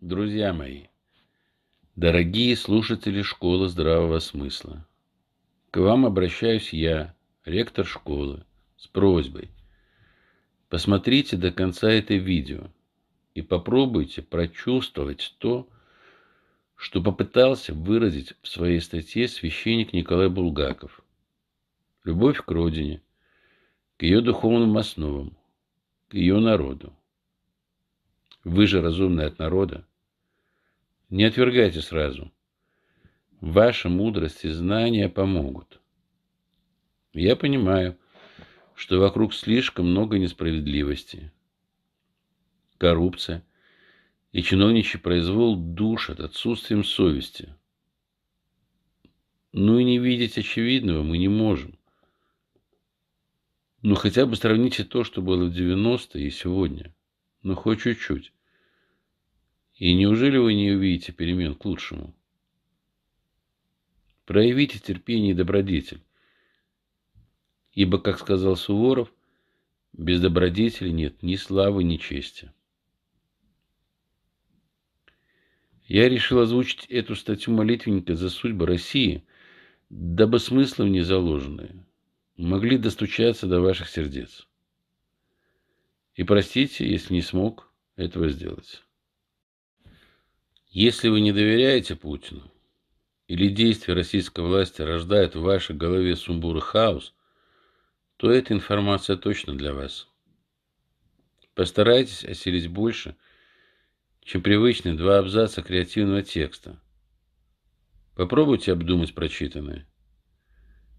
Друзья мои, дорогие слушатели школы здравого смысла, к вам обращаюсь я, ректор школы, с просьбой. Посмотрите до конца это видео и попробуйте прочувствовать то, что попытался выразить в своей статье священник Николай Булгаков. Любовь к родине, к ее духовным основам, к ее народу. Вы же разумный от народа. Не отвергайте сразу. Ваша мудрость и знания помогут. Я понимаю, что вокруг слишком много несправедливости, коррупция, и чиновничий произвол душат отсутствием совести. Ну и не видеть очевидного мы не можем. Ну хотя бы сравните то, что было в 90-е и сегодня. Ну хоть чуть-чуть. И неужели вы не увидите перемен к лучшему? Проявите терпение и добродетель. Ибо, как сказал Суворов, без добродетели нет ни славы, ни чести. Я решил озвучить эту статью молитвенника за судьбы России, дабы смыслы в ней заложенные могли достучаться до ваших сердец. И простите, если не смог этого сделать. Если вы не доверяете Путину, или действия российской власти рождают в вашей голове сумбур и хаос, то эта информация точно для вас. Постарайтесь осилить больше – чем привычные два абзаца креативного текста. Попробуйте обдумать прочитанное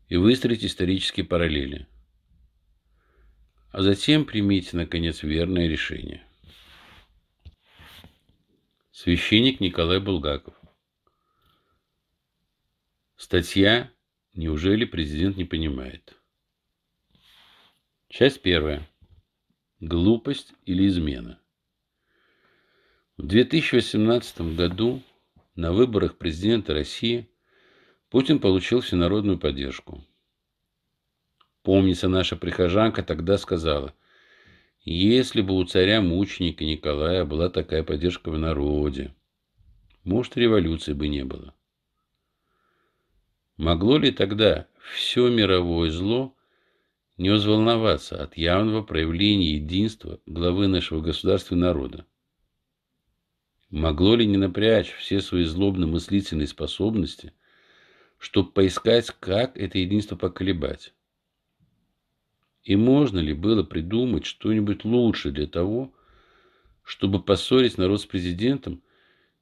и выстроить исторические параллели. А затем примите, наконец, верное решение. Священник Николай Булгаков. Статья «Неужели президент не понимает?» Часть первая. Глупость или измена. В 2018 году на выборах президента России Путин получил всенародную поддержку. Помнится, наша прихожанка тогда сказала, если бы у царя-мученика Николая была такая поддержка в народе, может, революции бы не было. Могло ли тогда все мировое зло не возволноваться от явного проявления единства главы нашего государства и народа? Могло ли не напрячь все свои злобно-мыслительные способности, чтобы поискать, как это единство поколебать? И можно ли было придумать что-нибудь лучше для того, чтобы поссорить народ с президентом,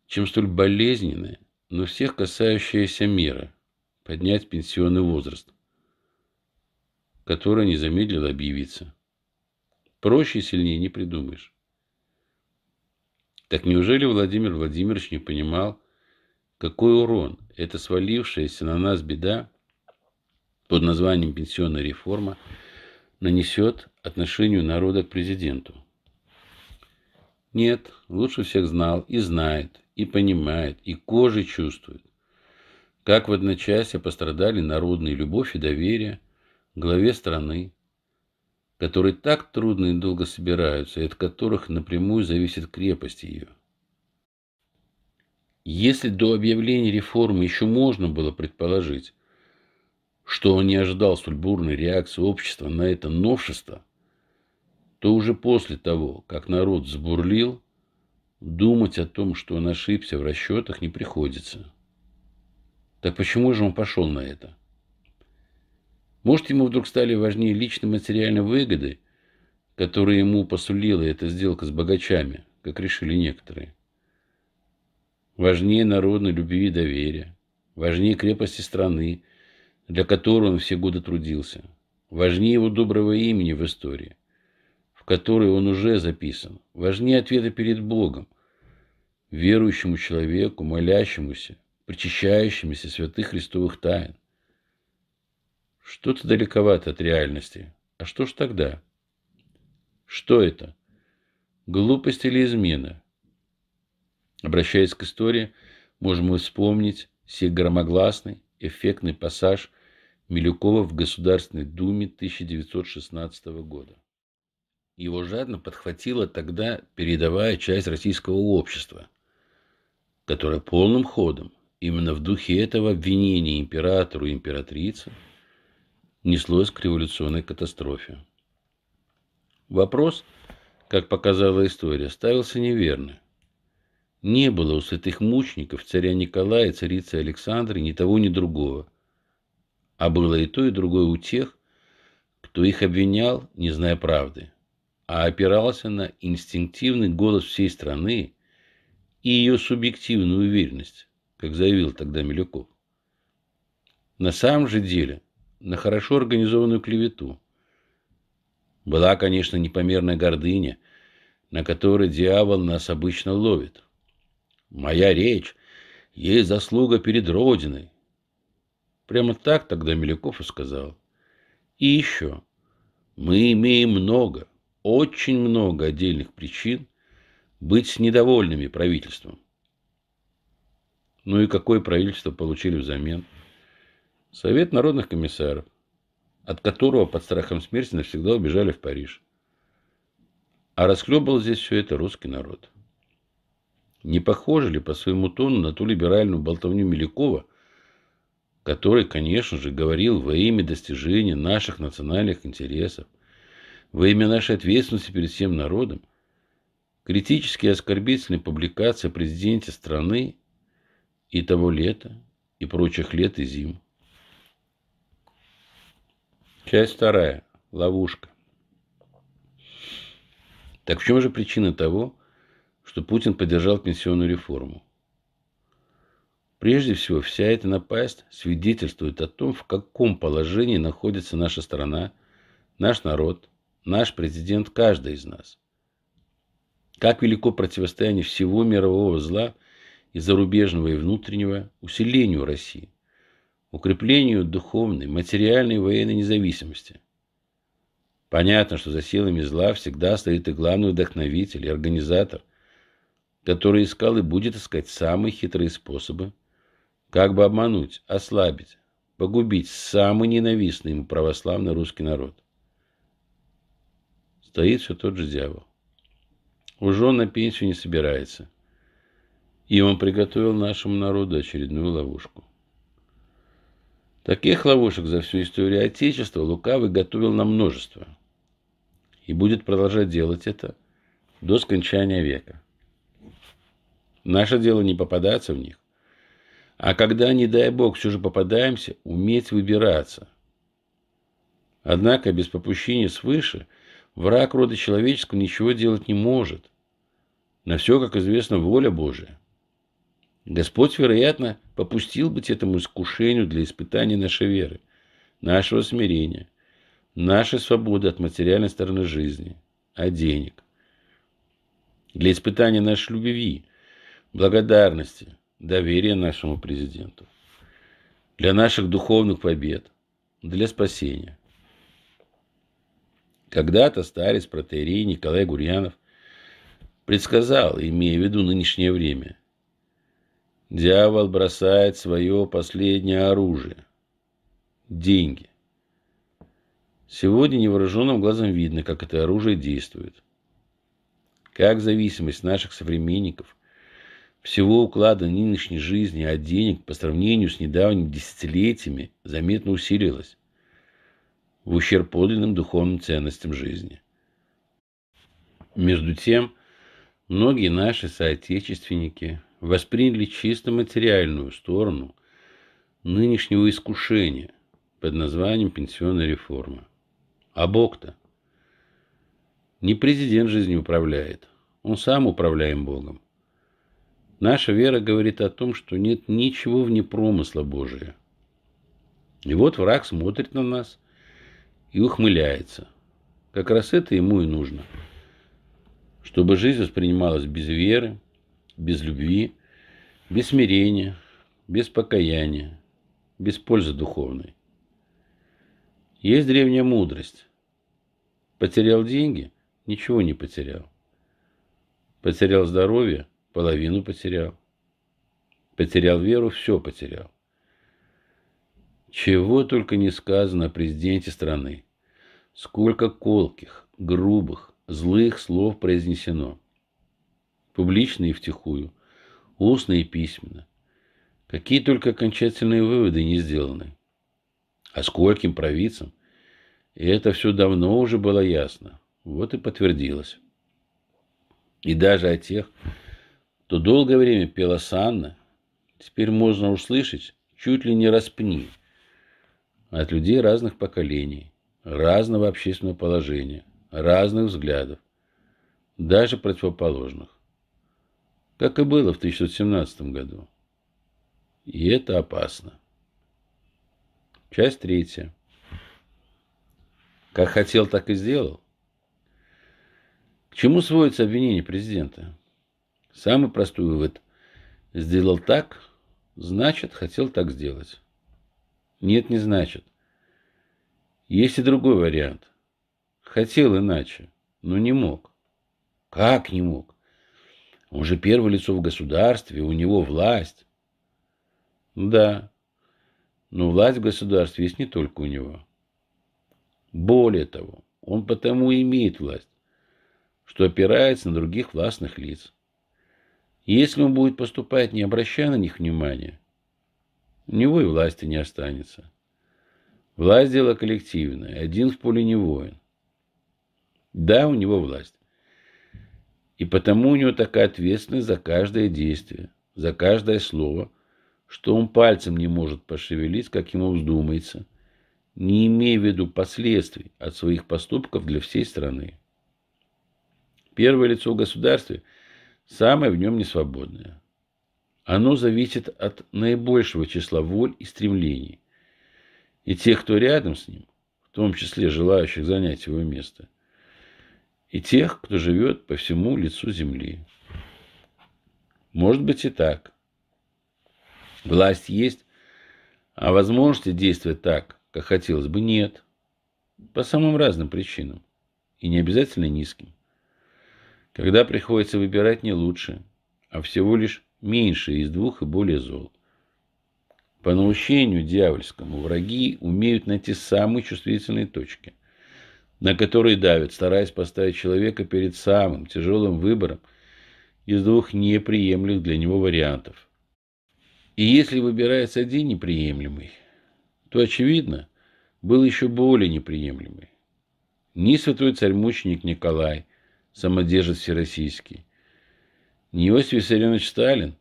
чем столь болезненная, но всех касающаяся мера – поднять пенсионный возраст, которая не замедлила объявиться. Проще и сильнее не придумаешь. Так неужели Владимир Владимирович не понимал, какой урон эта свалившаяся на нас беда под названием пенсионная реформа нанесет отношению народа к президенту? Нет, лучше всех знал и знает, и понимает, и кожей чувствует, как в одночасье пострадали народная любовь и доверие главе страны, которые так трудно и долго собираются, и от которых напрямую зависит крепость ее. Если до объявления реформы еще можно было предположить, что он не ожидал столь бурной реакции общества на это новшество, то уже после того, как народ сбурлил, думать о том, что он ошибся в расчетах, не приходится. Так почему же он пошел на это? Может, ему вдруг стали важнее личные материальные выгоды, которые ему посулила эта сделка с богачами, как решили некоторые. Важнее народной любви и доверия, важнее крепости страны, для которой он все годы трудился, важнее его доброго имени в истории, в которой он уже записан, важнее ответа перед Богом, верующему человеку, молящемуся, причащающемуся святых христовых тайн. Что-то далековато от реальности. А что ж тогда? Что это? Глупость или измена? Обращаясь к истории, можем мы вспомнить сей громогласный, эффектный пассаж Милюкова в Государственной Думе 1916 года. Его жадно подхватила тогда передовая часть российского общества. которое полным ходом, именно в духе этого обвинения императору и императрице, неслось к революционной катастрофе. Вопрос, как показала история, ставился неверно. Не было у святых мучеников царя Николая и царицы Александры ни того, ни другого. А было и то, и другое у тех, кто их обвинял, не зная правды, а опирался на инстинктивный голос всей страны и ее субъективную уверенность, как заявил тогда Милюков. На самом же деле, на хорошо организованную клевету. Была, конечно, непомерная гордыня, на которой дьявол нас обычно ловит – Моя речь есть заслуга перед Родиной. Прямо так тогда Милюков и сказал. И еще. Мы имеем много, очень много отдельных причин быть недовольными правительством. Ну и какое правительство получили взамен? Совет народных комиссаров, от которого под страхом смерти навсегда убежали в Париж. А расхлебал здесь все это русский народ. Не похоже ли по своему тону на ту либеральную болтовню Милякова, который, конечно же, говорил во имя достижения наших национальных интересов, во имя нашей ответственности перед всем народом, критические и оскорбительные публикации о президенте страны и того лета, и прочих лет и зим. Часть вторая. Ловушка. Так в чем же причина того, что Путин поддержал пенсионную реформу. Прежде всего, вся эта напасть свидетельствует о том, в каком положении находится наша страна, наш народ, наш президент, каждый из нас. Как велико противостояние всего мирового зла и зарубежного, и внутреннего усилению России, укреплению духовной, материальной и военной независимости. Понятно, что за силами зла всегда стоит и главный вдохновитель, и организатор, который искал и будет искать самые хитрые способы, как бы обмануть, ослабить, погубить самый ненавистный ему православный русский народ. Стоит все тот же дьявол. Уже он на пенсию не собирается. И он приготовил нашему народу очередную ловушку. Таких ловушек за всю историю Отечества Лукавый готовил на множество. И будет продолжать делать это до скончания века. Наше дело не попадаться в них. А когда, не дай бог, все же попадаемся, уметь выбираться. Однако без попущения свыше враг рода человеческого ничего делать не может. На все, как известно, воля Божия. Господь, вероятно, попустил быть этому искушению для испытания нашей веры, нашего смирения, нашей свободы от материальной стороны жизни, от денег. Для испытания нашей любви, благодарности, доверия нашему президенту, для наших духовных побед, для спасения. Когда-то старец протеерей Николай Гурьянов предсказал, имея в виду нынешнее время, дьявол бросает свое последнее оружие – деньги. Сегодня невооруженным глазом видно, как это оружие действует. Как зависимость наших современников всего уклада нынешней жизни от денег по сравнению с недавними десятилетиями заметно усилилась в ущерб подлинным духовным ценностям жизни. Между тем, многие наши соотечественники восприняли чисто материальную сторону нынешнего искушения под названием пенсионная реформа. А Бог-то? Не президент жизни управляет, он сам управляем Богом. Наша вера говорит о том, что нет ничего вне промысла Божия. И вот враг смотрит на нас и ухмыляется. Как раз это ему и нужно. Чтобы жизнь воспринималась без веры, без любви, без смирения, без покаяния, без пользы духовной. Есть древняя мудрость. Потерял деньги – ничего не потерял. Потерял здоровье – половину потерял. Потерял веру, все потерял. Чего только не сказано о президенте страны. Сколько колких, грубых, злых слов произнесено. Публично и втихую. устно и письменно. Какие только окончательные выводы не сделаны. А скольким провидцам? И это все давно уже было ясно. Вот и подтвердилось. И даже о тех, кто долгое время пела Санна, теперь можно услышать чуть ли не распни от людей разных поколений, разного общественного положения, разных взглядов, даже противоположных. Как и было в 1917 году. И это опасно. Часть третья. Как хотел, так и сделал. К чему сводится обвинение президента? Самый простой вывод. Сделал так, значит, хотел так сделать. Нет, не значит. Есть и другой вариант. Хотел иначе, но не мог. Как не мог? Он же первое лицо в государстве, у него власть. Да, но власть в государстве есть не только у него. Более того, он потому и имеет власть, что опирается на других властных лиц. И если он будет поступать, не обращая на них внимания, у него и власти не останется. Власть – дело коллективное, один в поле не воин. Да, у него власть. И потому у него такая ответственность за каждое действие, за каждое слово – что он пальцем не может пошевелить, как ему вздумается, не имея в виду последствий от своих поступков для всей страны. Первое лицо в государстве самое в нем несвободное. Оно зависит от наибольшего числа воль и стремлений. И тех, кто рядом с ним, в том числе желающих занять его место, и тех, кто живет по всему лицу земли. Может быть и так – Власть есть, а возможности действовать так, как хотелось бы, нет. По самым разным причинам. И не обязательно низким. Когда приходится выбирать не лучше, а всего лишь меньше из двух и более зол. По наущению дьявольскому враги умеют найти самые чувствительные точки, на которые давят, стараясь поставить человека перед самым тяжелым выбором из двух неприемлемых для него вариантов – и если выбирается один неприемлемый, то, очевидно, был еще более неприемлемый. Ни святой царь-мученик Николай, самодержец всероссийский, Иосиф Виссарионович Сталин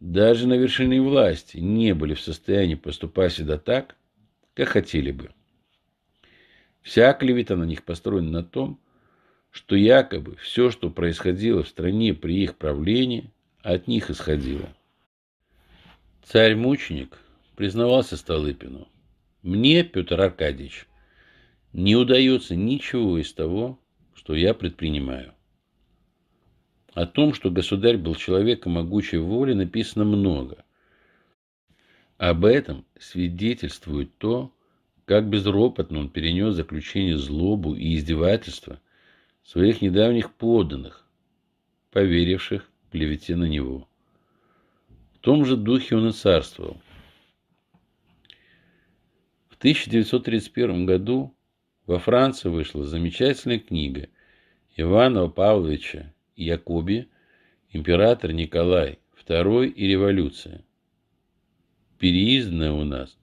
даже на вершине власти не были в состоянии поступать всегда так, как хотели бы. Вся клевета на них построена на том, что якобы все, что происходило в стране при их правлении, от них исходило. Царь-мученик признавался Столыпину. Мне, Петр Аркадьевич, не удается ничего из того, что я предпринимаю. О том, что государь был человеком могучей воли, написано много. Об этом свидетельствует то, как безропотно он перенес заключение злобу и издевательства своих недавних подданных, поверивших клевете на него том же духе он и царствовал. В 1931 году во Франции вышла замечательная книга Ивана Павловича Якоби «Император Николай II и революция», переизданная у нас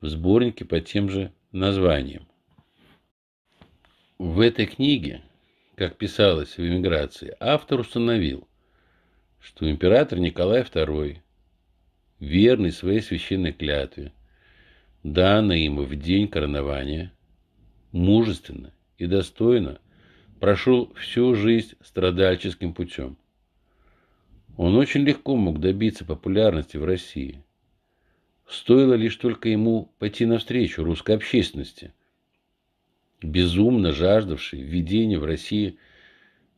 в сборнике по тем же названиям. В этой книге, как писалось в эмиграции, автор установил, что император Николай II верный своей священной клятве, данной ему в день коронования, мужественно и достойно прошел всю жизнь страдальческим путем. Он очень легко мог добиться популярности в России. Стоило лишь только ему пойти навстречу русской общественности, безумно жаждавшей введения в России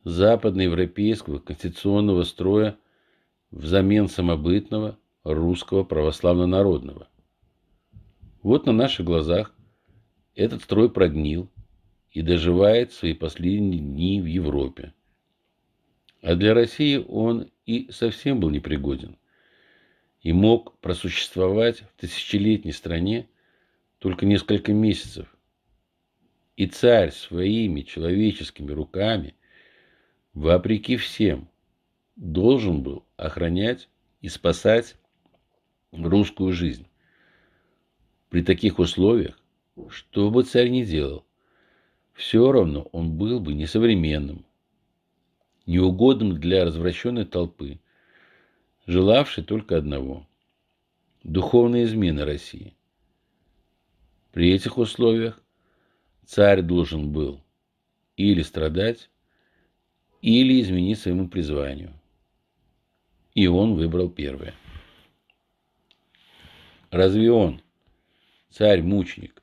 западноевропейского конституционного строя взамен самобытного русского православно-народного. Вот на наших глазах этот строй прогнил и доживает свои последние дни в Европе. А для России он и совсем был непригоден и мог просуществовать в тысячелетней стране только несколько месяцев. И царь своими человеческими руками, вопреки всем, должен был охранять и спасать русскую жизнь. При таких условиях, что бы царь ни делал, все равно он был бы несовременным, неугодным для развращенной толпы, желавшей только одного – духовной измены России. При этих условиях царь должен был или страдать, или изменить своему призванию. И он выбрал первое. Разве он, царь-мученик,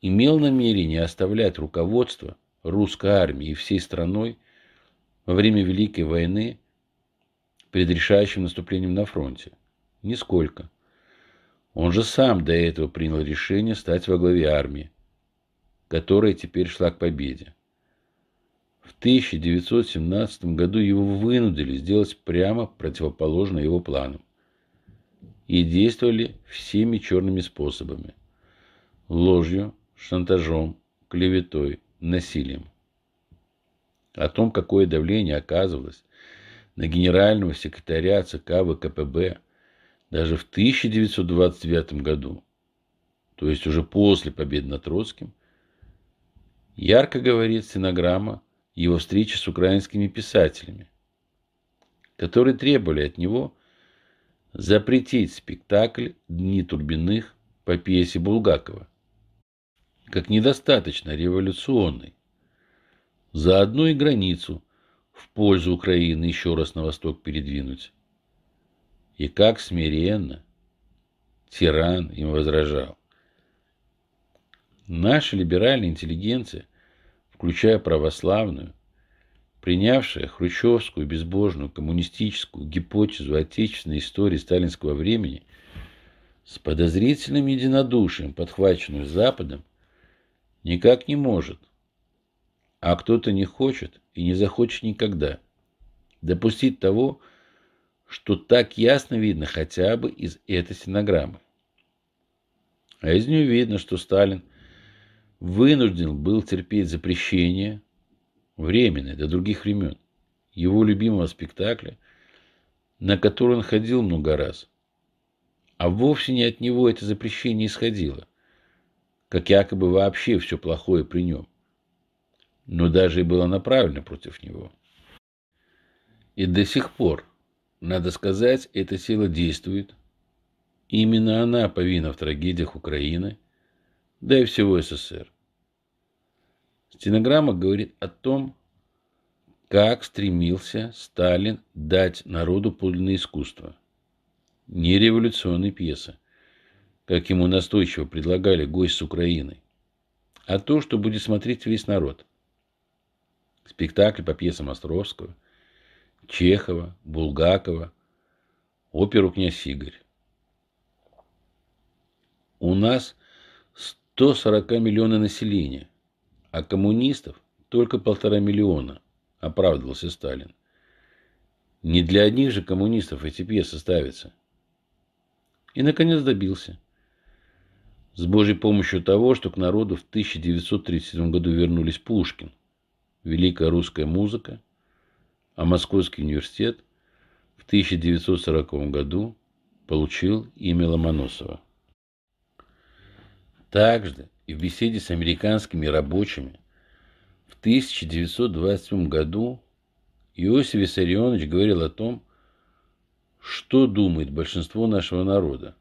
имел намерение оставлять руководство русской армии всей страной во время Великой войны перед решающим наступлением на фронте? Нисколько. Он же сам до этого принял решение стать во главе армии, которая теперь шла к победе. В 1917 году его вынудили сделать прямо противоположно его планам. И действовали всеми черными способами. Ложью, шантажом, клеветой, насилием. О том, какое давление оказывалось на генерального секретаря ЦК ВКПБ даже в 1929 году, то есть уже после победы над Троцким, ярко говорит стенограмма его встречи с украинскими писателями, которые требовали от него запретить спектакль «Дни Турбиных» по пьесе Булгакова, как недостаточно революционный. Заодно и границу в пользу Украины еще раз на восток передвинуть. И как смиренно тиран им возражал. Наша либеральная интеллигенция – включая православную, принявшая хрущевскую безбожную коммунистическую гипотезу отечественной истории сталинского времени, с подозрительным единодушием, подхваченную Западом, никак не может, а кто-то не хочет и не захочет никогда допустить того, что так ясно видно хотя бы из этой стенограммы. А из нее видно, что Сталин – вынужден был терпеть запрещение, временное, до других времен, его любимого спектакля, на который он ходил много раз. А вовсе не от него это запрещение исходило, как якобы вообще все плохое при нем. Но даже и было направлено против него. И до сих пор, надо сказать, эта сила действует. Именно она повинна в трагедиях Украины – да и всего СССР. Стенограмма говорит о том, как стремился Сталин дать народу подлинное искусство. Не революционные пьесы, как ему настойчиво предлагали гость с Украины, а то, что будет смотреть весь народ. Спектакль по пьесам Островского, Чехова, Булгакова, оперу «Князь Игорь». У нас 140 миллиона населения, а коммунистов только полтора миллиона, оправдывался Сталин. Не для одних же коммунистов эти пьесы ставятся. И, наконец, добился. С Божьей помощью того, что к народу в 1937 году вернулись Пушкин, великая русская музыка, а Московский университет в 1940 году получил имя Ломоносова. Также и в беседе с американскими рабочими в 1927 году Иосиф Виссарионович говорил о том, что думает большинство нашего народа.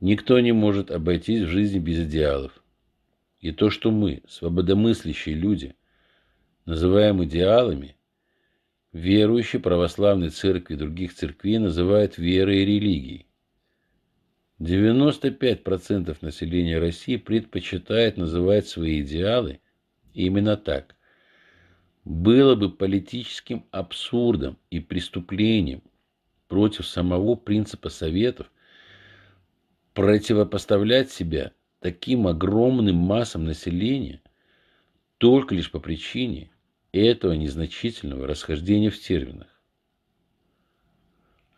Никто не может обойтись в жизни без идеалов. И то, что мы, свободомыслящие люди, называем идеалами, верующие православной церкви и других церквей называют верой и религией. 95% населения России предпочитает называть свои идеалы именно так. Было бы политическим абсурдом и преступлением против самого принципа Советов противопоставлять себя таким огромным массам населения только лишь по причине этого незначительного расхождения в терминах.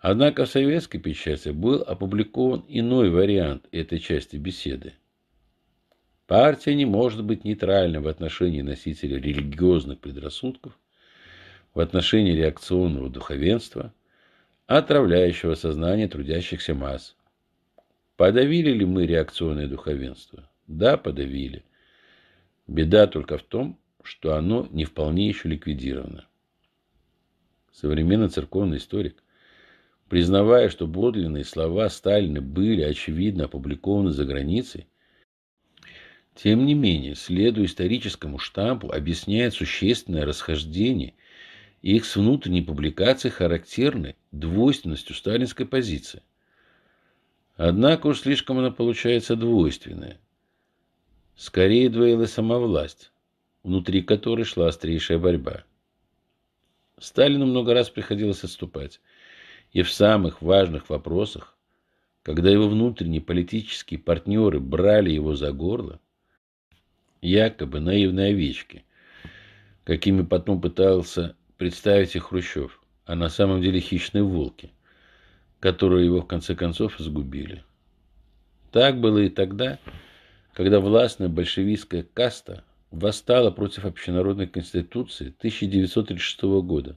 Однако в советской печати был опубликован иной вариант этой части беседы. Партия не может быть нейтральной в отношении носителя религиозных предрассудков, в отношении реакционного духовенства, отравляющего сознание трудящихся масс. Подавили ли мы реакционное духовенство? Да, подавили. Беда только в том, что оно не вполне еще ликвидировано. Современный церковный историк, признавая, что подлинные слова Сталина были, очевидно, опубликованы за границей, тем не менее, следуя историческому штампу, объясняет существенное расхождение их с внутренней публикацией характерной двойственностью сталинской позиции. Однако уж слишком она получается двойственная. Скорее двоила сама власть, внутри которой шла острейшая борьба. Сталину много раз приходилось отступать. И в самых важных вопросах, когда его внутренние политические партнеры брали его за горло, якобы наивные овечки, какими потом пытался представить их Хрущев, а на самом деле хищные волки, которые его в конце концов сгубили. Так было и тогда, когда властная большевистская каста восстала против общенародной конституции 1936 года,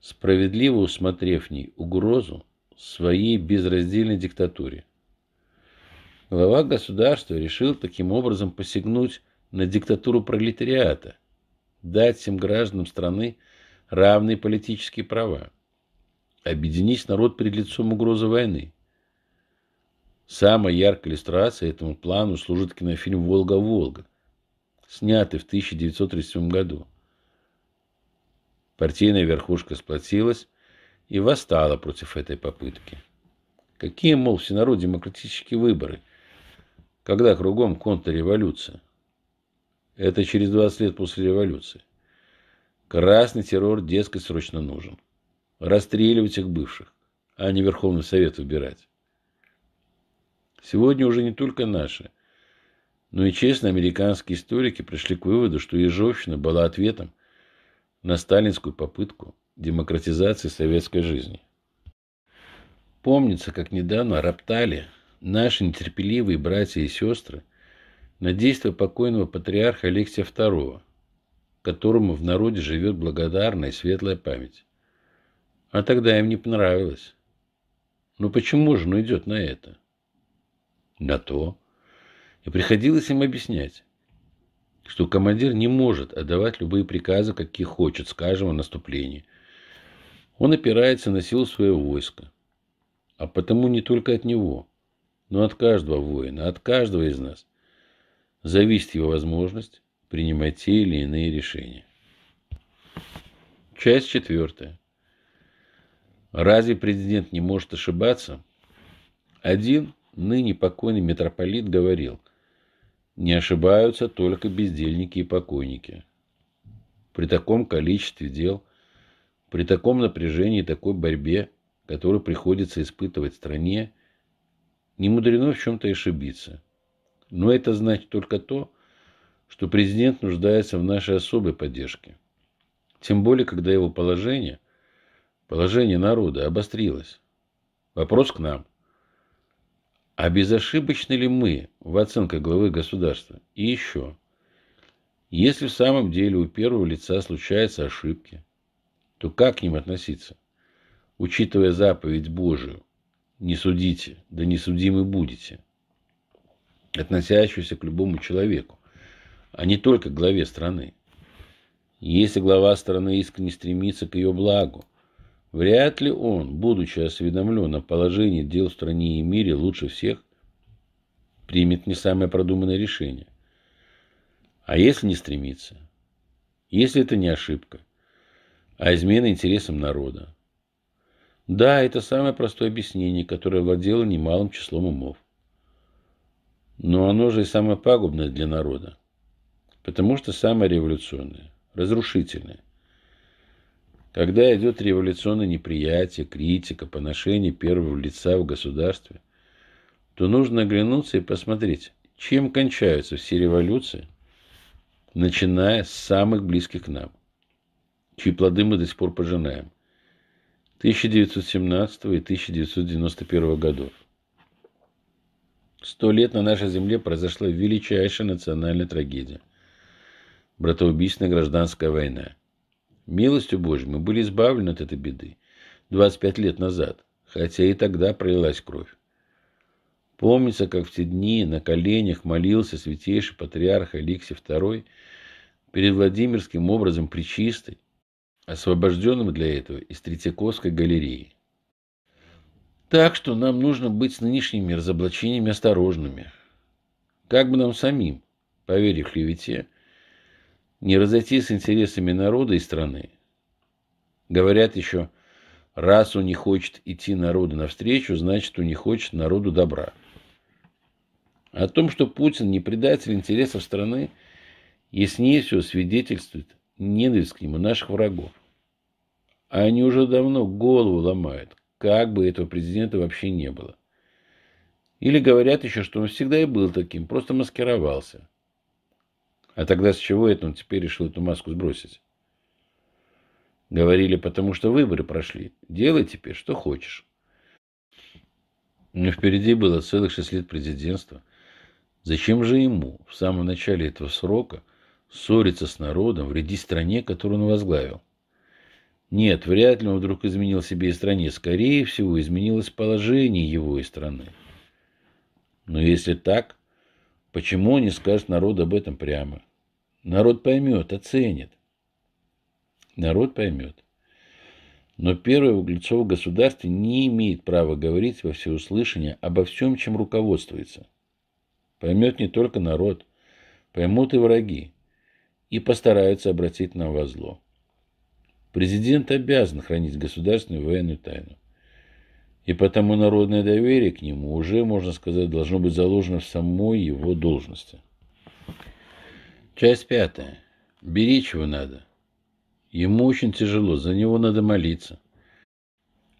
справедливо усмотрев в ней угрозу своей безраздельной диктатуре. Глава государства решил таким образом посягнуть на диктатуру пролетариата, дать всем гражданам страны равные политические права, объединить народ перед лицом угрозы войны. Самой яркой иллюстрацией этому плану служит кинофильм «Волга-Волга», снятый в 1937 году. Партийная верхушка сплотилась и восстала против этой попытки. Какие, мол, всенарод демократические выборы, когда кругом контрреволюция? Это через 20 лет после революции. Красный террор, дескать, срочно нужен. Расстреливать их бывших, а не Верховный Совет выбирать. Сегодня уже не только наши, но и честно американские историки пришли к выводу, что Ежовщина была ответом на сталинскую попытку демократизации советской жизни. Помнится, как недавно роптали наши нетерпеливые братья и сестры на действия покойного патриарха Алексия II, которому в народе живет благодарная и светлая память. А тогда им не понравилось. Ну почему же он идет на это? На то, и приходилось им объяснять, что командир не может отдавать любые приказы, какие хочет, скажем, о наступлении. Он опирается на силу своего войска. А потому не только от него, но от каждого воина, от каждого из нас зависит его возможность принимать те или иные решения. Часть четвертая. Разве президент не может ошибаться? Один ныне покойный митрополит говорил, не ошибаются только бездельники и покойники. При таком количестве дел, при таком напряжении и такой борьбе, которую приходится испытывать стране, не мудрено в чем-то ошибиться. Но это значит только то, что президент нуждается в нашей особой поддержке. Тем более, когда его положение, положение народа обострилось. Вопрос к нам – а безошибочны ли мы в оценках главы государства? И еще. Если в самом деле у первого лица случаются ошибки, то как к ним относиться? Учитывая заповедь Божию, не судите, да не судимы будете, относящуюся к любому человеку, а не только к главе страны. Если глава страны искренне стремится к ее благу, Вряд ли он, будучи осведомлен о положении дел в стране и мире лучше всех, примет не самое продуманное решение. А если не стремится? Если это не ошибка, а измена интересам народа? Да, это самое простое объяснение, которое владело немалым числом умов. Но оно же и самое пагубное для народа, потому что самое революционное, разрушительное. Когда идет революционное неприятие, критика, поношение первого лица в государстве, то нужно оглянуться и посмотреть, чем кончаются все революции, начиная с самых близких к нам, чьи плоды мы до сих пор пожинаем. 1917 и 1991 годов. Сто лет на нашей земле произошла величайшая национальная трагедия – братоубийственная гражданская война – Милостью Божьей мы были избавлены от этой беды. 25 лет назад, хотя и тогда пролилась кровь. Помнится, как в те дни на коленях молился святейший патриарх Алексий II перед Владимирским образом Пречистой, освобожденным для этого из Третьяковской галереи. Так что нам нужно быть с нынешними разоблачениями осторожными. Как бы нам самим, поверив клевете, не разойти с интересами народа и страны. Говорят еще, раз он не хочет идти народу навстречу, значит, он не хочет народу добра. О том, что Путин не предатель интересов страны, яснее всего свидетельствует ненависть к нему наших врагов. А они уже давно голову ломают, как бы этого президента вообще не было. Или говорят еще, что он всегда и был таким, просто маскировался. А тогда с чего это он теперь решил эту маску сбросить? Говорили, потому что выборы прошли. Делай теперь, что хочешь. Но впереди было целых шесть лет президентства. Зачем же ему в самом начале этого срока ссориться с народом, вредить стране, которую он возглавил? Нет, вряд ли он вдруг изменил себе и стране. Скорее всего, изменилось положение его и страны. Но если так, почему он не скажет народу об этом прямо? Народ поймет, оценит. Народ поймет. Но первое Углецово государстве не имеет права говорить во всеуслышание обо всем, чем руководствуется – Поймет не только народ, поймут и враги, и постараются обратить нам во зло. Президент обязан хранить государственную военную тайну. И потому народное доверие к нему уже, можно сказать, должно быть заложено в самой его должности. Часть пятая. Беречь его надо. Ему очень тяжело, за него надо молиться.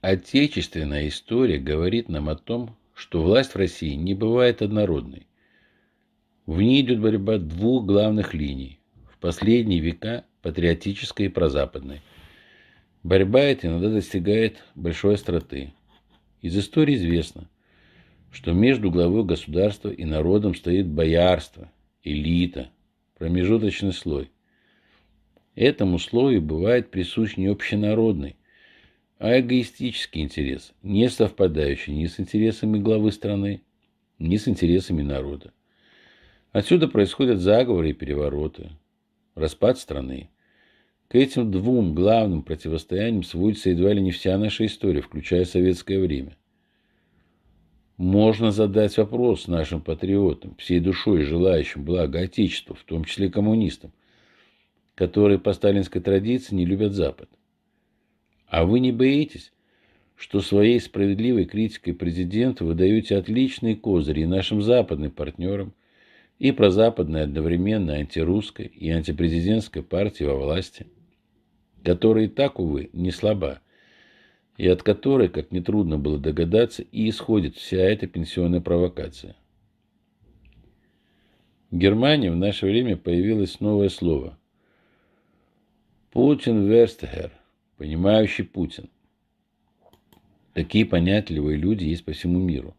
Отечественная история говорит нам о том, что власть в России не бывает однородной. В ней идет борьба двух главных линий. В последние века патриотической и прозападной. Борьба эта иногда достигает большой остроты. Из истории известно, что между главой государства и народом стоит боярство, элита, промежуточный слой. Этому слою бывает присущ не общенародный, а эгоистический интерес, не совпадающий ни с интересами главы страны, ни с интересами народа. Отсюда происходят заговоры и перевороты, распад страны. К этим двум главным противостояниям сводится едва ли не вся наша история, включая советское время. Можно задать вопрос нашим патриотам, всей душой желающим блага Отечеству, в том числе коммунистам, которые по сталинской традиции не любят Запад. А вы не боитесь, что своей справедливой критикой президента вы даете отличные козыри и нашим западным партнерам, и прозападной одновременно антирусской и антипрезидентской партии во власти, которая и так, увы, не слаба, и от которой, как нетрудно было догадаться, и исходит вся эта пенсионная провокация. В Германии в наше время появилось новое слово. Путин Верстхер, понимающий Путин. Такие понятливые люди есть по всему миру.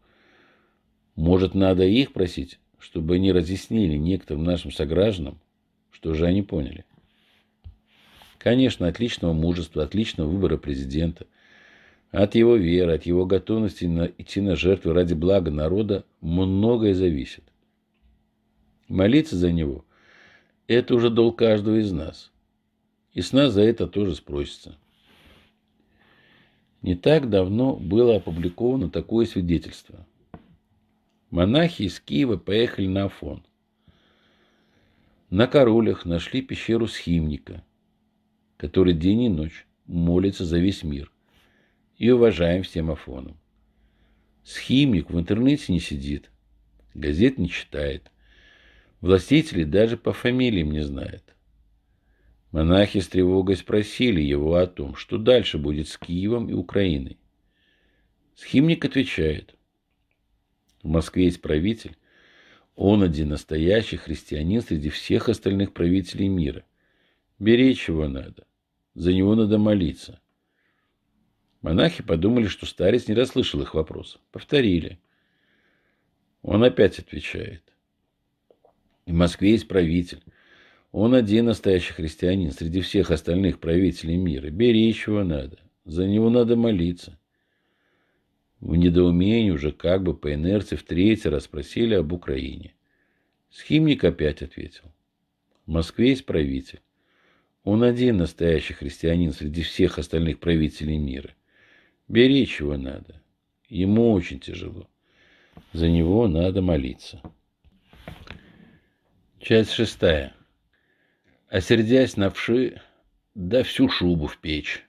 Может, надо их просить чтобы они разъяснили некоторым нашим согражданам, что же они поняли. Конечно, отличного мужества, отличного выбора президента, от его веры, от его готовности на, идти на жертвы ради блага народа многое зависит. Молиться за него – это уже долг каждого из нас. И с нас за это тоже спросится. Не так давно было опубликовано такое свидетельство – Монахи из Киева поехали на Афон. На королях нашли пещеру схимника, который день и ночь молится за весь мир и уважаем всем Афоном. Схимник в интернете не сидит, газет не читает, властители даже по фамилиям не знает. Монахи с тревогой спросили его о том, что дальше будет с Киевом и Украиной. Схимник отвечает – в Москве есть правитель. Он один настоящий христианин среди всех остальных правителей мира. Беречь его надо. За него надо молиться. Монахи подумали, что старец не расслышал их вопрос. Повторили. Он опять отвечает. В Москве есть правитель. Он один настоящий христианин среди всех остальных правителей мира. Беречь его надо. За него надо молиться. В недоумении уже как бы по инерции в третий раз спросили об Украине. Схимник опять ответил. В Москве есть правитель. Он один настоящий христианин среди всех остальных правителей мира. Беречь его надо. Ему очень тяжело. За него надо молиться. Часть шестая. Осердясь на вши, да всю шубу в печь.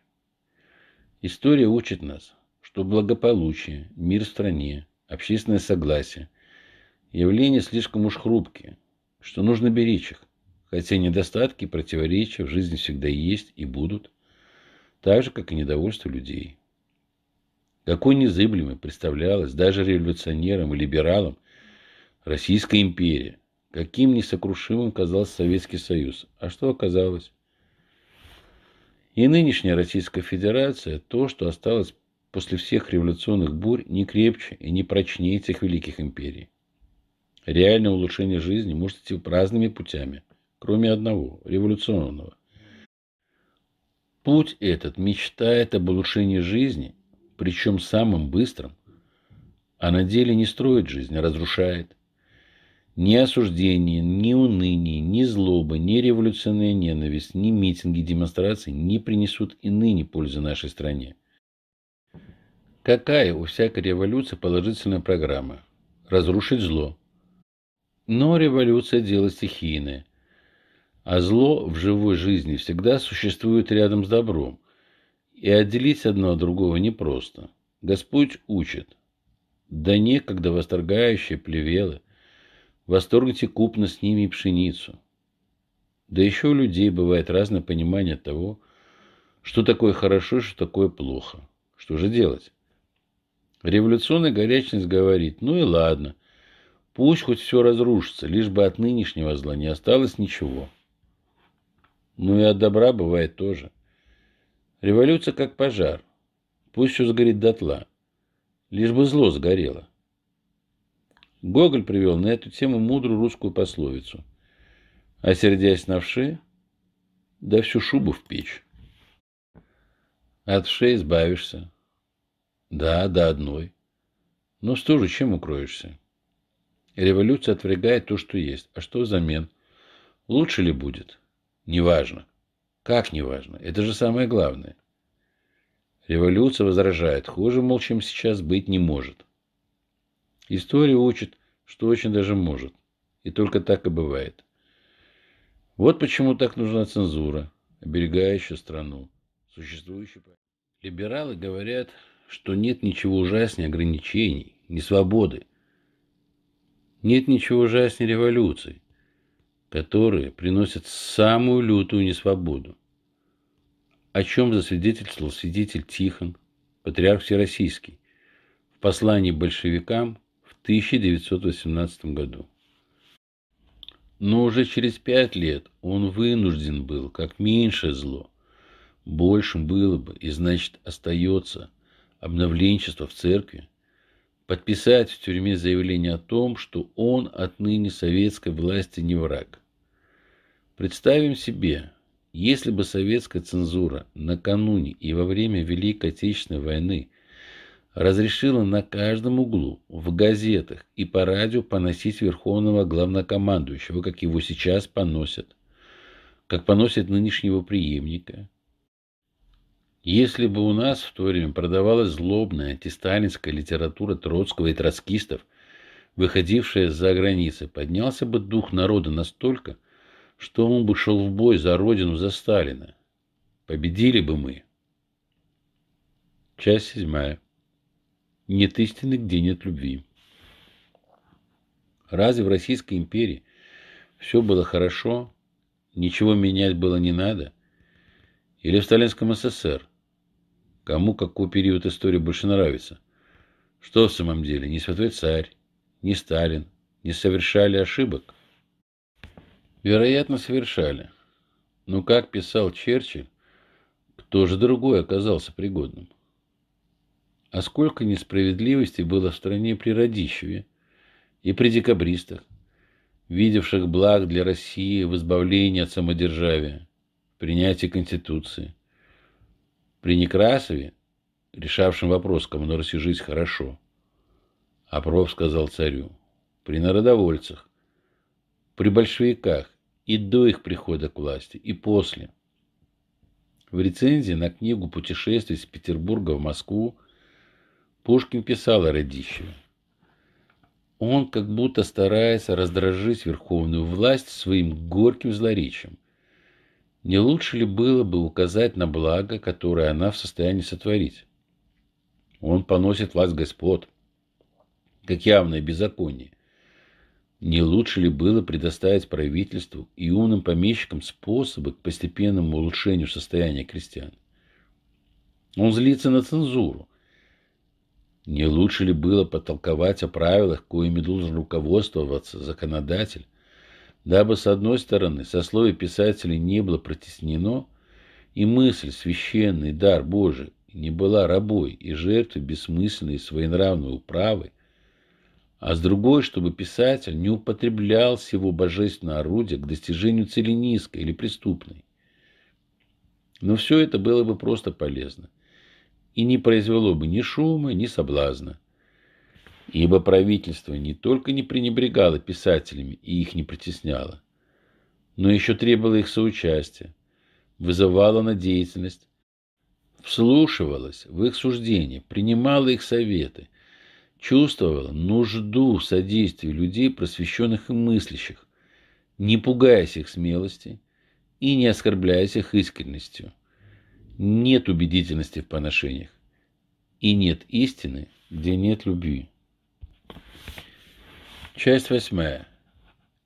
История учит нас, что благополучие, мир в стране, общественное согласие – явления слишком уж хрупкие, что нужно беречь их, хотя недостатки и противоречия в жизни всегда есть и будут, так же, как и недовольство людей. Какой незыблемой представлялась даже революционерам и либералам Российская империя, каким несокрушимым казался Советский Союз. А что оказалось? И нынешняя Российская Федерация, то, что осталось после всех революционных бурь, не крепче и не прочнее этих великих империй. Реальное улучшение жизни может идти разными путями, кроме одного – революционного. Путь этот мечтает об улучшении жизни, причем самым быстрым, а на деле не строит жизнь, а разрушает. Ни осуждение, ни уныние, ни злоба, ни революционная ненависть, ни митинги, демонстрации не принесут и ныне пользы нашей стране. Какая у всякой революции положительная программа? Разрушить зло. Но революция – дело стихийное. А зло в живой жизни всегда существует рядом с добром. И отделить одно от другого непросто. Господь учит. Да некогда восторгающие плевелы – Восторгните купно с ними пшеницу. Да еще у людей бывает разное понимание того, что такое хорошо что такое плохо. Что же делать? Революционная горячность говорит, ну и ладно, пусть хоть все разрушится, лишь бы от нынешнего зла не осталось ничего. Ну и от добра бывает тоже. Революция как пожар. Пусть все сгорит дотла, лишь бы зло сгорело. Гоголь привел на эту тему мудрую русскую пословицу. А сердясь на вши, да всю шубу в печь. От вшей избавишься. Да, до одной. Но что же, чем укроешься? Революция отвергает то, что есть. А что взамен? Лучше ли будет? Неважно. Как неважно? Это же самое главное. Революция возражает. Хуже, мол, чем сейчас быть не может. История учит, что очень даже может. И только так и бывает. Вот почему так нужна цензура, оберегающая страну. Существующий... Либералы говорят, что нет ничего ужаснее ограничений, не свободы. Нет ничего ужаснее революций, которые приносят самую лютую несвободу. О чем засвидетельствовал свидетель Тихон, патриарх Всероссийский, в послании большевикам 1918 году. Но уже через пять лет он вынужден был, как меньшее зло, большим было бы, и значит остается обновленчество в церкви, подписать в тюрьме заявление о том, что он отныне советской власти не враг. Представим себе, если бы советская цензура накануне и во время Великой Отечественной войны – разрешила на каждом углу, в газетах и по радио поносить верховного главнокомандующего, как его сейчас поносят, как поносят нынешнего преемника. Если бы у нас в то время продавалась злобная антисталинская литература Троцкого и троцкистов, выходившая за границы, поднялся бы дух народа настолько, что он бы шел в бой за родину, за Сталина. Победили бы мы. Часть седьмая. Нет истины, где нет любви. Разве в Российской империи все было хорошо, ничего менять было не надо? Или в Сталинском СССР? Кому какой период истории больше нравится? Что в самом деле, ни Святой Царь, ни Сталин не совершали ошибок? Вероятно, совершали. Но, как писал Черчилль, кто же другой оказался пригодным? А сколько несправедливости было в стране при Радищеве и при декабристах, видевших благ для России в избавлении от самодержавия, принятии Конституции. При Некрасове, решавшем вопрос, кому на Руси жить хорошо, Опров сказал царю, при народовольцах, при большевиках и до их прихода к власти, и после. В рецензии на книгу «Путешествие из Петербурга в Москву» Пушкин писал о Радищеве. Он как будто старается раздражить верховную власть своим горьким злоречием. Не лучше ли было бы указать на благо, которое она в состоянии сотворить? Он поносит власть господ, как явное беззаконие. Не лучше ли было предоставить правительству и умным помещикам способы к постепенному улучшению состояния крестьян? Он злится на цензуру. Не лучше ли было потолковать о правилах, коими должен руководствоваться законодатель, дабы, с одной стороны, сословие писателей не было протеснено, и мысль, священный дар Божий, не была рабой и жертвой бессмысленной своенравной управы, а с другой, чтобы писатель не употреблял всего божественного орудия к достижению цели низкой или преступной. Но все это было бы просто полезно и не произвело бы ни шума, ни соблазна. Ибо правительство не только не пренебрегало писателями и их не притесняло, но еще требовало их соучастия, вызывало на деятельность, вслушивалось в их суждения, принимало их советы – чувствовала нужду в содействии людей, просвещенных и мыслящих, не пугаясь их смелости и не оскорбляясь их искренностью. Нет убедительности в поношениях, и нет истины, где нет любви. Часть восьмая.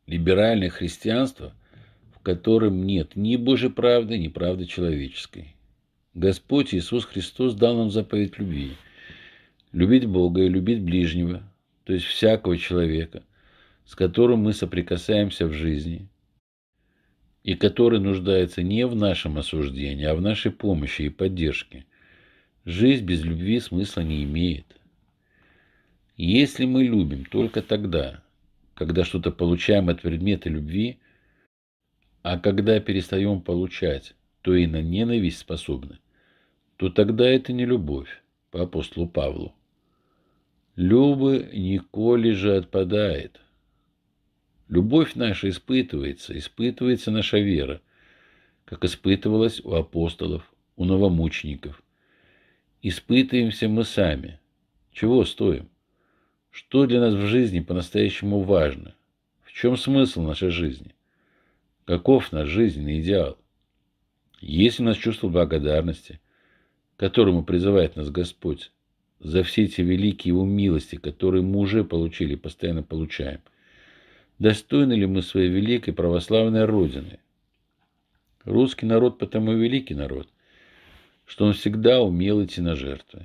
Либеральное христианство, в котором нет ни Божьей правды, ни правды человеческой. Господь Иисус Христос дал нам заповедь любви – любить Бога и любить ближнего, то есть всякого человека, с которым мы соприкасаемся в жизни, и который нуждается не в нашем осуждении, а в нашей помощи и поддержке. Жизнь без любви смысла не имеет. Если мы любим только тогда, когда что-то получаем от предмета любви, а когда перестаем получать, то и на ненависть способны, то тогда это не любовь по апостолу Павлу. Любы николи же отпадает. Любовь наша испытывается, испытывается наша вера, как испытывалась у апостолов, у новомучеников. Испытываемся мы сами. Чего стоим? Что для нас в жизни по-настоящему важно? В чем смысл нашей жизни? Каков наш жизненный идеал? Есть ли у нас чувство благодарности, к которому призывает нас Господь? За все эти великие его милости, которые мы уже получили, постоянно получаем. Достойны ли мы своей великой православной Родины? Русский народ потому и великий народ, что он всегда умел идти на жертвы.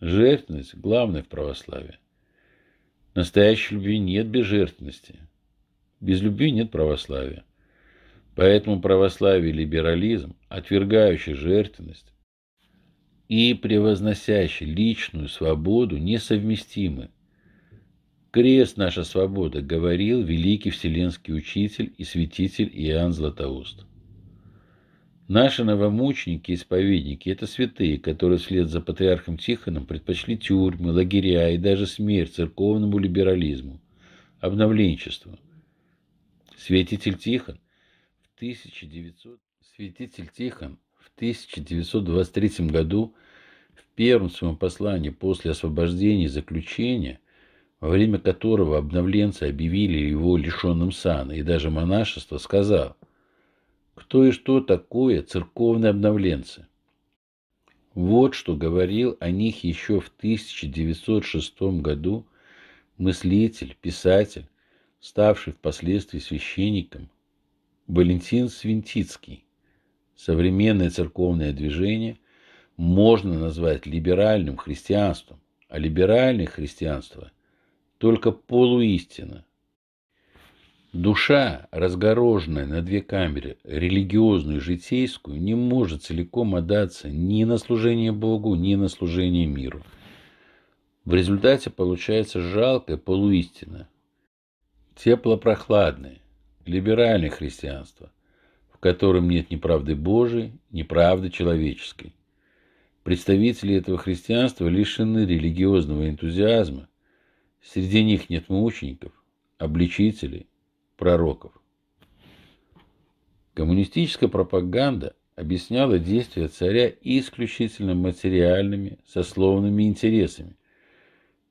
Жертвенность – главное в православии. Настоящей любви нет без жертвенности. Без любви нет православия. Поэтому православие и либерализм, отвергающий жертвенность, и превозносящий личную свободу несовместимы. Крест наша свобода, говорил великий вселенский учитель и святитель Иоанн Златоуст. Наши новомученики-исповедники – это святые, которые вслед за патриархом Тихоном предпочли тюрьмы, лагеря и даже смерть церковному либерализму, обновленчеству. Святитель Тихон в 1900... Святитель Тихон в 1923 году в первом своем послании после освобождения заключения, во время которого обновленцы объявили его лишенным сана и даже монашества, сказал, кто и что такое церковные обновленцы. Вот что говорил о них еще в 1906 году мыслитель, писатель, ставший впоследствии священником, Валентин Свинтицкий. Современное церковное движение можно назвать либеральным христианством, а либеральное христианство – только полуистина. Душа, разгороженная на две камеры, религиозную и житейскую, не может целиком отдаться ни на служение Богу, ни на служение миру. В результате получается жалкая полуистина, теплопрохладное, либеральное христианство, котором нет ни правды Божией, ни правды человеческой. Представители этого христианства лишены религиозного энтузиазма. Среди них нет мучеников, обличителей, пророков. Коммунистическая пропаганда объясняла действия царя исключительно материальными, сословными интересами,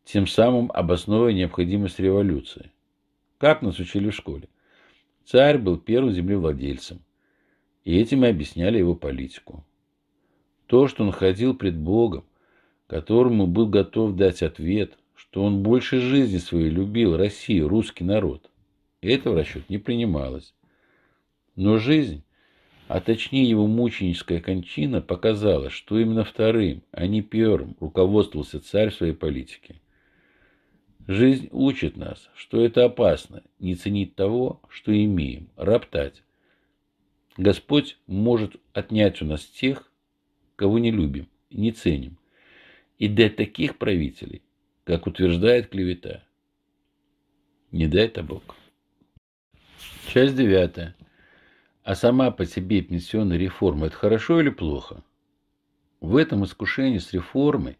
тем самым обосновывая необходимость революции. Как нас учили в школе? Царь был первым землевладельцем, и этим и объясняли его политику. То, что он ходил пред Богом, которому был готов дать ответ, что он больше жизни своей любил Россию, русский народ, это в расчет не принималось. Но жизнь, а точнее его мученическая кончина, показала, что именно вторым, а не первым, руководствовался царь в своей политике. Жизнь учит нас, что это опасно, не ценить того, что имеем, роптать. Господь может отнять у нас тех, кого не любим не ценим, и дать таких правителей, как утверждает клевета. Не дай-то Бог. Часть девятая. А сама по себе пенсионная реформа – это хорошо или плохо? В этом искушении с реформой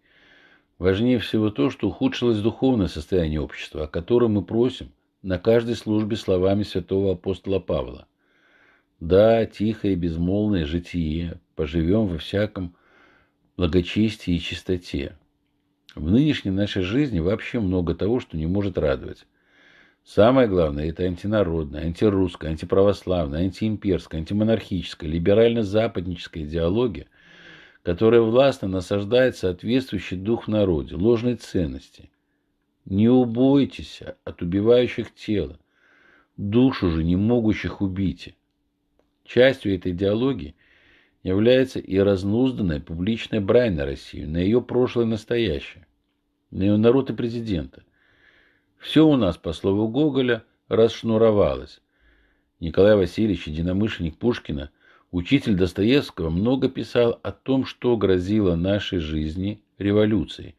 важнее всего то, что ухудшилось духовное состояние общества, о котором мы просим на каждой службе словами святого апостола Павла. Да, тихое и безмолвное житие, поживем во всяком благочестии и чистоте. В нынешней нашей жизни вообще много того, что не может радовать. Самое главное – это антинародная, антирусская, антиправославная, антиимперская, антимонархическая, либерально-западническая идеология, которая властно насаждает соответствующий дух народе, ложные ценности. Не убойтесь от убивающих тела, душу же не могущих убить. Частью этой идеологии является и разнузданная публичная брань на Россию, на ее прошлое и настоящее, на ее народ и президента. Все у нас, по слову Гоголя, расшнуровалось. Николай Васильевич, единомышленник Пушкина, учитель Достоевского, много писал о том, что грозило нашей жизни революцией.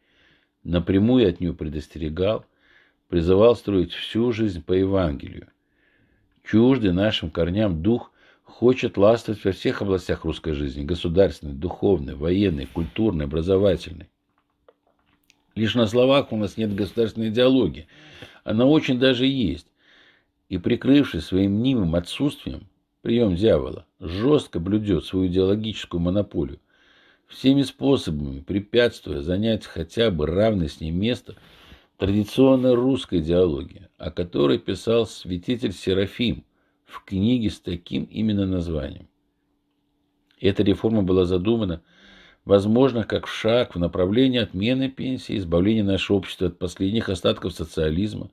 Напрямую от нее предостерегал, призывал строить всю жизнь по Евангелию. Чуждый нашим корням дух хочет ластвовать во всех областях русской жизни – государственной, духовной, военной, культурной, образовательной. Лишь на словах у нас нет государственной идеологии. Она очень даже есть. И прикрывшись своим мнимым отсутствием, прием дьявола, жестко блюдет свою идеологическую монополию, всеми способами препятствуя занять хотя бы равное с ней место традиционной русской идеологии, о которой писал святитель Серафим в книге с таким именно названием. Эта реформа была задумана – возможно, как шаг в направлении отмены пенсии, избавления нашего общества от последних остатков социализма,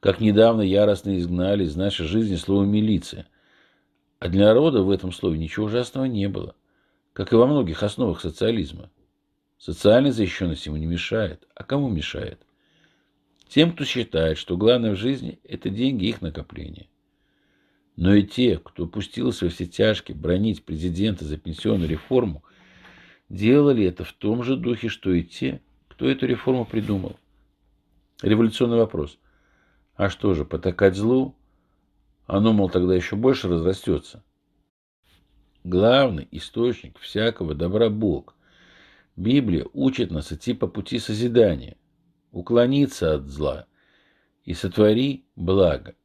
как недавно яростно изгнали из нашей жизни слово «милиция». А для народа в этом слове ничего ужасного не было, как и во многих основах социализма. Социальная защищенность ему не мешает. А кому мешает? Тем, кто считает, что главное в жизни – это деньги и их накопление. Но и те, кто опустился во все тяжкие бронить президента за пенсионную реформу, делали это в том же духе, что и те, кто эту реформу придумал. Революционный вопрос. А что же, потакать злу? Оно, мол, тогда еще больше разрастется. Главный источник всякого добра Бог. Библия учит нас идти по пути созидания, уклониться от зла и сотвори благо.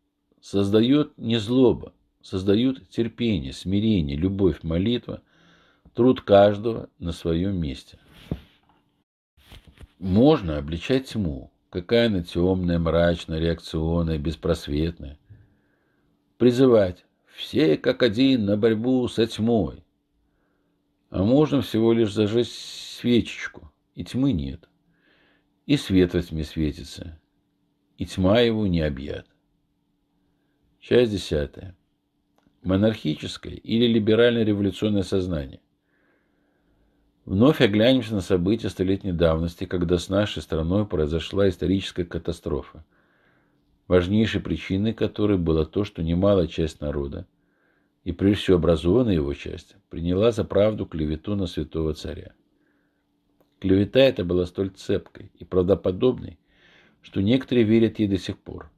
Создает не злоба, создают терпение, смирение, любовь, молитва – труд каждого на своем месте. Можно обличать тьму, какая она темная, мрачная, реакционная, беспросветная. Призывать все как один на борьбу со тьмой. А можно всего лишь зажечь свечечку, и тьмы нет. И свет во тьме светится, и тьма его не объят. Часть десятая. Монархическое или либерально-революционное сознание. Вновь оглянемся на события столетней давности, когда с нашей страной произошла историческая катастрофа, важнейшей причиной которой было то, что немалая часть народа, и прежде всего образованная его часть, приняла за правду клевету на святого царя. Клевета эта была столь цепкой и правдоподобной, что некоторые верят ей до сих пор.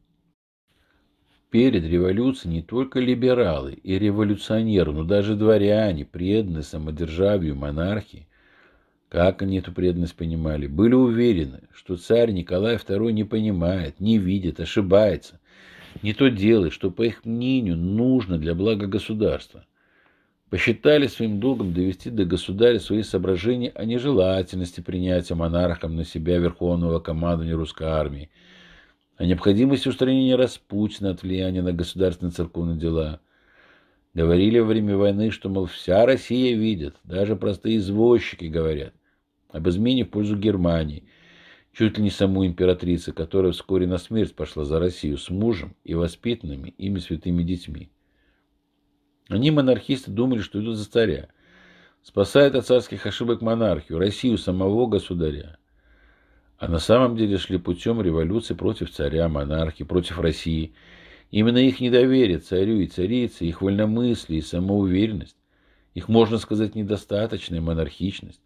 Перед революцией не только либералы и революционеры, но даже дворяне, преданные самодержавию монархии, Как они эту преданность понимали? Были уверены, что царь Николай II не понимает, не видит, ошибается, не то делает, что, по их мнению, нужно для блага государства. Посчитали своим долгом довести до государя свои соображения о нежелательности принятия монархом на себя верховного командования русской армии, о необходимости устранения Распутина от влияния на государственные церковные дела. Говорили во время войны, что, мол, вся Россия видит, даже простые извозчики говорят об измене в пользу Германии, чуть ли не саму императрицу, которая вскоре на смерть пошла за Россию с мужем и воспитанными ими святыми детьми. Они, монархисты, думали, что идут за царя, спасают от царских ошибок монархию, Россию, самого государя. А на самом деле шли путем революции против царя, монархии, против России. Именно их недоверие царю и царице, их вольномыслие и самоуверенность, их, можно сказать, недостаточная монархичность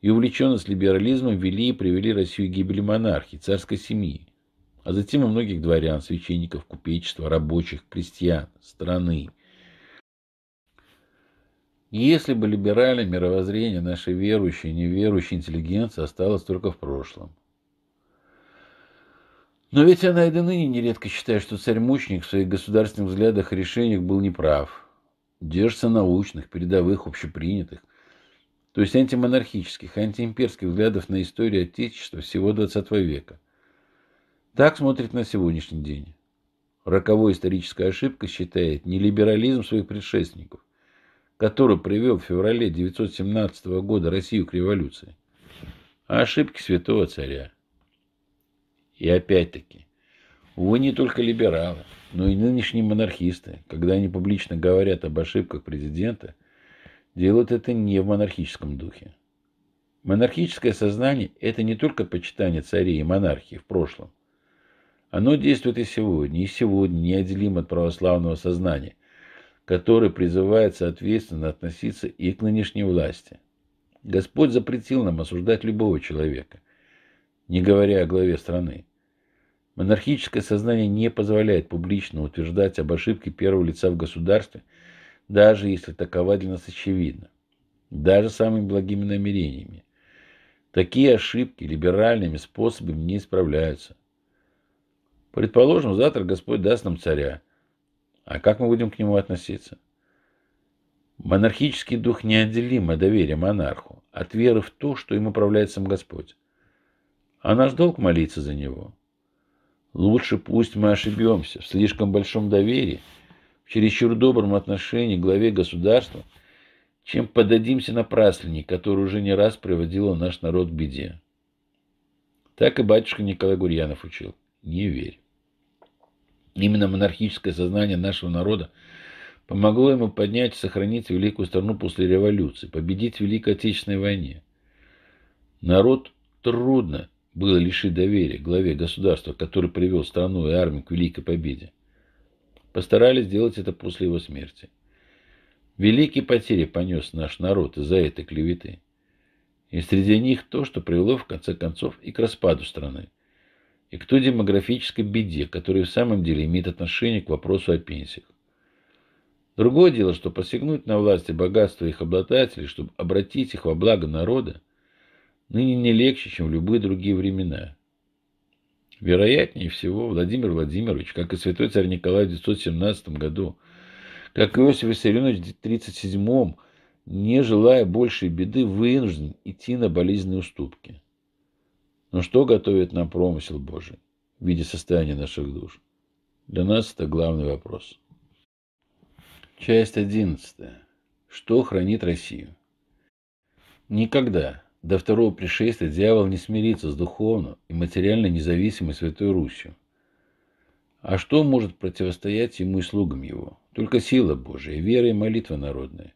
и увлеченность либерализмом вели и привели Россию к гибели монархии, царской семьи, а затем и многих дворян, священников, купечества, рабочих, крестьян, страны. Если бы либеральное мировоззрение нашей верующей и неверующей интеллигенции осталось только в прошлом, но ведь она и до ныне нередко считает, что царь-мученик в своих государственных взглядах и решениях был неправ. Держится научных, передовых, общепринятых, то есть антимонархических, антиимперских взглядов на историю Отечества всего XX века. Так смотрит на сегодняшний день. Роковой исторической ошибкой считает не либерализм своих предшественников, который привел в феврале 1917 года Россию к революции, а ошибки святого царя. И опять-таки, увы, не только либералы, но и нынешние монархисты, когда они публично говорят об ошибках президента, делают это не в монархическом духе. Монархическое сознание – это не только почитание царей и монархии в прошлом. Оно действует и сегодня, и сегодня неотделимо от православного сознания, которое призывает соответственно относиться и к нынешней власти. Господь запретил нам осуждать любого человека, не говоря о главе страны. Монархическое сознание не позволяет публично утверждать об ошибке первого лица в государстве, даже если такова для нас очевидна, даже самыми благими намерениями. Такие ошибки либеральными способами не исправляются. Предположим, завтра Господь даст нам царя. А как мы будем к нему относиться? Монархический дух неотделим от доверия монарху, от веры в то, что им управляет сам Господь. А наш долг молиться за него – Лучше пусть мы ошибемся в слишком большом доверии, в чересчур добром отношении к главе государства, чем подадимся напраслине, который уже не раз приводила наш народ к беде. Так и батюшка Николай Гурьянов учил. Не верь. Именно монархическое сознание нашего народа помогло ему поднять и сохранить великую страну после революции, победить в Великой Отечественной войне. Народ трудно было лишить доверия главе государства, который привел страну и армию к великой победе. Постарались сделать это после его смерти. Великие потери понес наш народ из-за этой клеветы. И среди них то, что привело в конце концов и к распаду страны, и к той демографической беде, которая в самом деле имеет отношение к вопросу о пенсиях. Другое дело, что посягнуть на власть и богатство их обладателей, чтобы обратить их во благо народа, ныне не легче, чем в любые другие времена. Вероятнее всего, Владимир Владимирович, как и святой царь Николай в 917 году, как и Иосиф Виссарионович в 1937 не желая большей беды, вынужден идти на болезненные уступки. Но что готовит нам промысел Божий в виде состояния наших душ? Для нас это главный вопрос. Часть одиннадцатая. Что хранит Россию? Никогда до второго пришествия дьявол не смирится с духовно и материально независимой Святой Русью. А что может противостоять ему и слугам его? Только сила Божия, вера и молитва народная.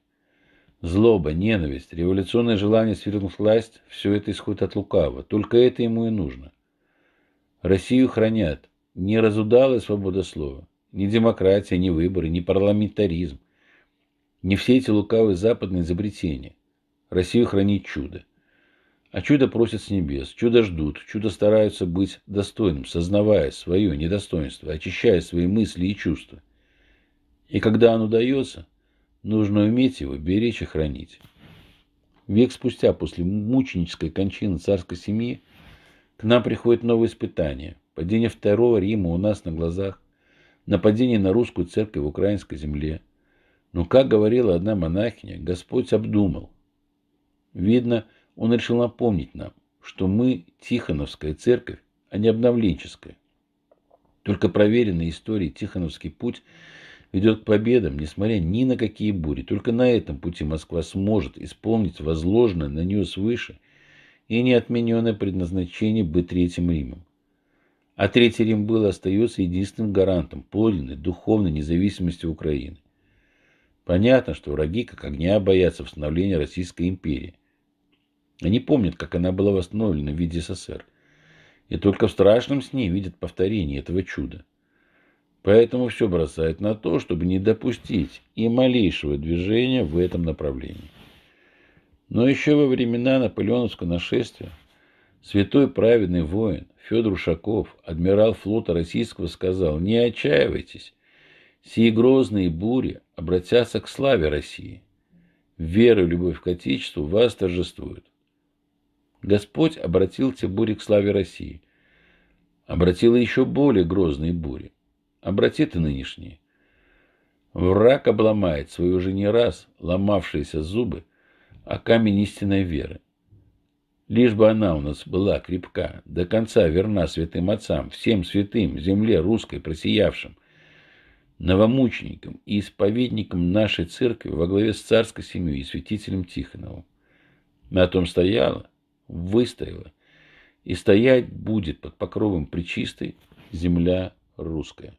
Злоба, ненависть, революционное желание свергнуть власть – все это исходит от лукавого. Только это ему и нужно. Россию хранят не разудалая свобода слова, ни демократия, ни выборы, ни парламентаризм, не все эти лукавые западные изобретения. Россию хранит чудо. А чудо просят с небес, чудо ждут, чудо стараются быть достойным, сознавая свое недостоинство, очищая свои мысли и чувства. И когда оно дается, нужно уметь его беречь и хранить. Век спустя, после мученической кончины царской семьи, к нам приходит новое испытание. Падение Второго Рима у нас на глазах. Нападение на русскую церковь в украинской земле. Но, как говорила одна монахиня, Господь обдумал. Видно, Он решил напомнить нам, что мы Тихоновская церковь, а не обновленческая. Только проверенный историей Тихоновский путь ведет к победам, несмотря ни на какие бури. Только на этом пути Москва сможет исполнить возложенное на нее свыше и неотмененное предназначение быть Третьим Римом. А Третий Рим был и остается единственным гарантом подлинной духовной независимости Украины. Понятно, что враги как огня боятся восстановления Российской империи. Они помнят, как она была восстановлена в виде СССР. И только в страшном сне видят повторение этого чуда. Поэтому все бросает на то, чтобы не допустить и малейшего движения в этом направлении. Но еще во времена наполеоновского нашествия святой праведный воин Федор Ушаков, адмирал флота российского, сказал, не отчаивайтесь, сии грозные бури обратятся к славе России. Вера и любовь к Отечеству вас торжествуют. Господь обратил те бури к славе России. Обратил еще более грозные бури. Обратит и нынешние. Враг обломает свои уже не раз ломавшиеся зубы, а камень истинной веры. Лишь бы она у нас была крепка, до конца верна святым отцам, всем святым, земле русской просиявшим, новомученикам и исповедникам нашей церкви во главе с царской семьей и святителем Тихоновым. На том стояла, выстояла и стоять будет под покровом причистой земля русская.